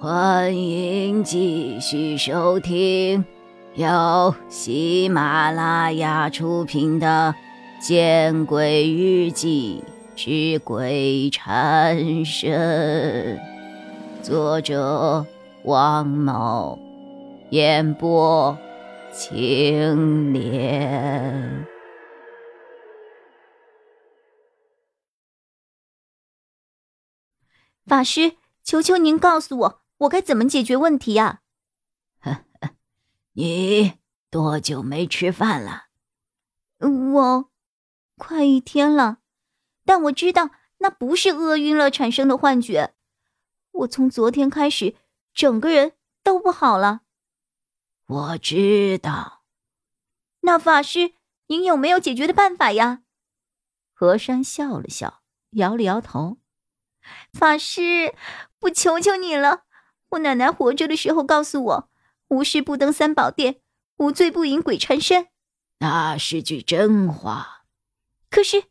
欢迎继续收听由喜马拉雅出品的《见鬼日记之鬼缠身》，作者王某，演播青莲。法师，求求您告诉我。我该怎么解决问题呀？你多久没吃饭了？我快一天了，但我知道那不是饿晕了产生的幻觉。我从昨天开始，整个人都不好了。我知道。那法师，您有没有解决的办法呀？和尚笑了笑，摇了摇头。法师，我求求你了。我奶奶活着的时候告诉我：“无事不登三宝殿，无罪不引鬼缠身。”那是句真话。可是，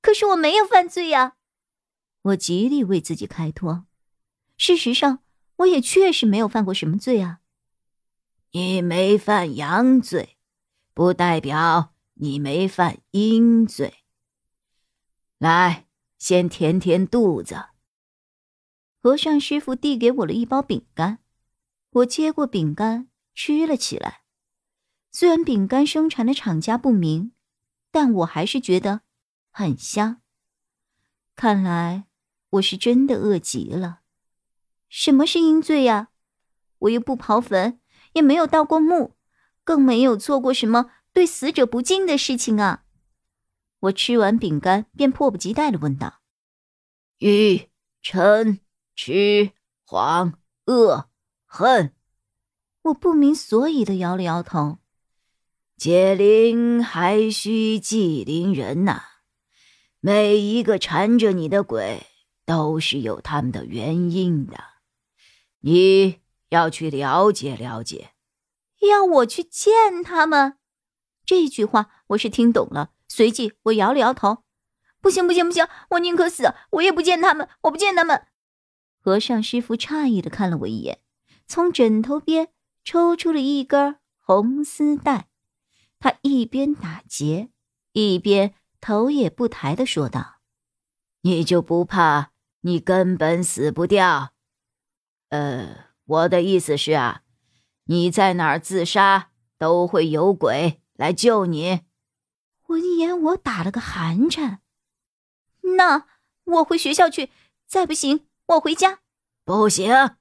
可是我没有犯罪呀！我极力为自己开脱。事实上，我也确实没有犯过什么罪啊。你没犯阳罪，不代表你没犯阴罪。来，先填填肚子。和尚师傅递给我了一包饼干，我接过饼干吃了起来。虽然饼干生产的厂家不明，但我还是觉得很香。看来我是真的饿极了。什么是阴罪呀？我又不刨坟，也没有盗过墓，更没有做过什么对死者不敬的事情啊！我吃完饼干，便迫不及待的问道：“玉琛。”痴、狂、恶、恨，我不明所以的摇了摇头。解铃还需系铃人呐，每一个缠着你的鬼都是有他们的原因的，你要去了解了解。要我去见他们？这句话我是听懂了，随即我摇了摇头。不行不行不行，我宁可死，我也不见他们，我不见他们。和尚师傅诧异的看了我一眼，从枕头边抽出了一根红丝带，他一边打结，一边头也不抬的说道：“你就不怕你根本死不掉？呃，我的意思是啊，你在哪儿自杀都会有鬼来救你。”闻言，我打了个寒颤。那我回学校去，再不行。我回家，不行。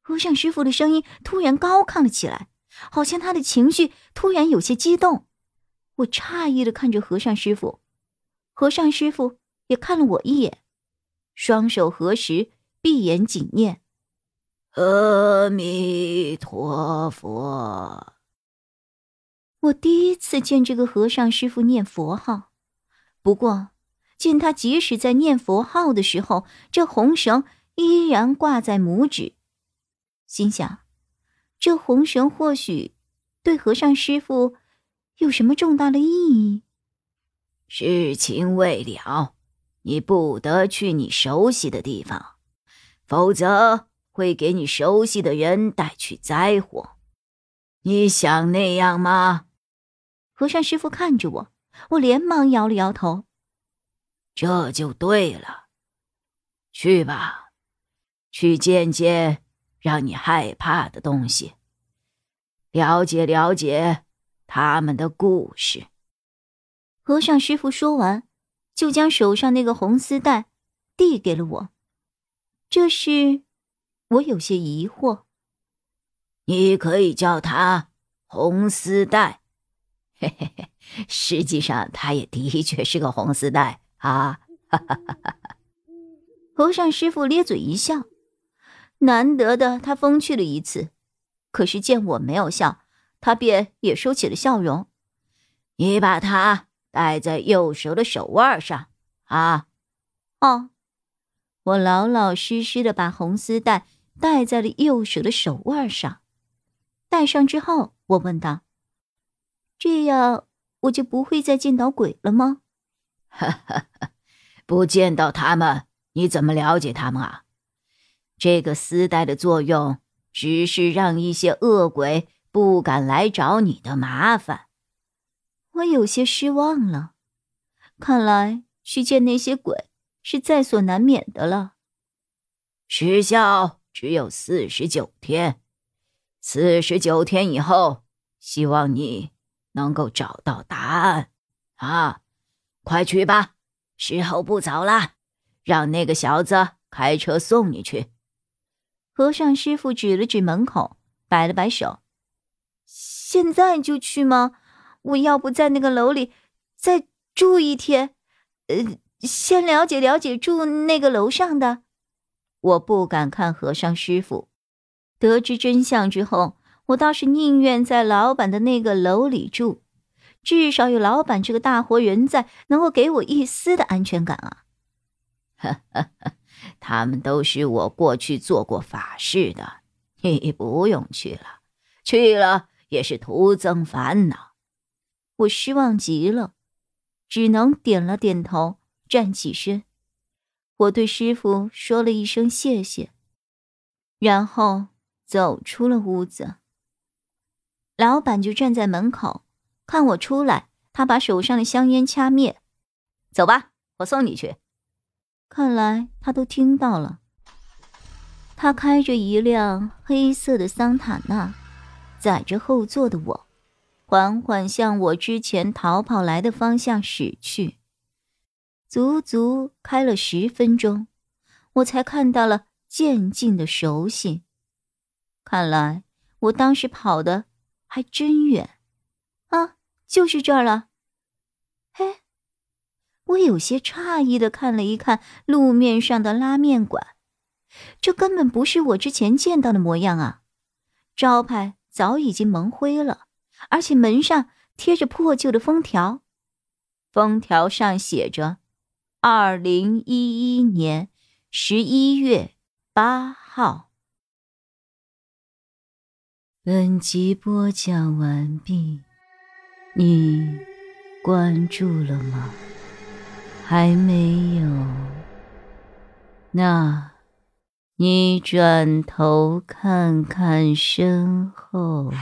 和尚师傅的声音突然高亢了起来，好像他的情绪突然有些激动。我诧异的看着和尚师傅，和尚师傅也看了我一眼，双手合十，闭眼紧念：“阿弥陀佛。”我第一次见这个和尚师傅念佛号，不过。见他即使在念佛号的时候，这红绳依然挂在拇指，心想：这红绳或许对和尚师傅有什么重大的意义。事情未了，你不得去你熟悉的地方，否则会给你熟悉的人带去灾祸。你想那样吗？和尚师傅看着我，我连忙摇了摇头。这就对了，去吧，去见见让你害怕的东西，了解了解他们的故事。和尚师傅说完，就将手上那个红丝带递给了我。这是我有些疑惑。你可以叫它红丝带，嘿嘿嘿，实际上它也的确是个红丝带。啊，哈哈哈哈哈！和尚师傅咧嘴一笑，难得的他风趣了一次。可是见我没有笑，他便也收起了笑容。你把它戴在右手的手腕上啊！哦，我老老实实的把红丝带戴在了右手的手腕上。戴上之后，我问道：“这样我就不会再见到鬼了吗？”哈哈哈，不见到他们，你怎么了解他们啊？这个丝带的作用只是让一些恶鬼不敢来找你的麻烦。我有些失望了，看来去见那些鬼是在所难免的了。时效只有四十九天，四十九天以后，希望你能够找到答案。啊，快去吧，时候不早了，让那个小子开车送你去。和尚师傅指了指门口，摆了摆手：“现在就去吗？我要不在那个楼里再住一天，呃，先了解了解住那个楼上的。”我不敢看和尚师傅。得知真相之后，我倒是宁愿在老板的那个楼里住，至少有老板这个大活人在，能够给我一丝的安全感啊！哈哈，他们都是我过去做过法事的，你不用去了，去了也是徒增烦恼。我失望极了，只能点了点头，站起身。我对师傅说了一声谢谢，然后走出了屋子。老板就站在门口，看我出来，他把手上的香烟掐灭。走吧，我送你去。看来他都听到了。他开着一辆黑色的桑塔纳，载着后座的我，缓缓向我之前逃跑来的方向驶去。足足开了十分钟，我才看到了渐进的熟悉。看来我当时跑的还真远，就是这儿了。嘿，我有些诧异的看了一看路面上的拉面馆，这根本不是我之前见到的模样啊！招牌早已经蒙灰了，而且门上贴着破旧的封条，封条上写着。二零一一年十一月八号。本集播讲完毕，你关注了吗？还没有？那，你转头看看身后。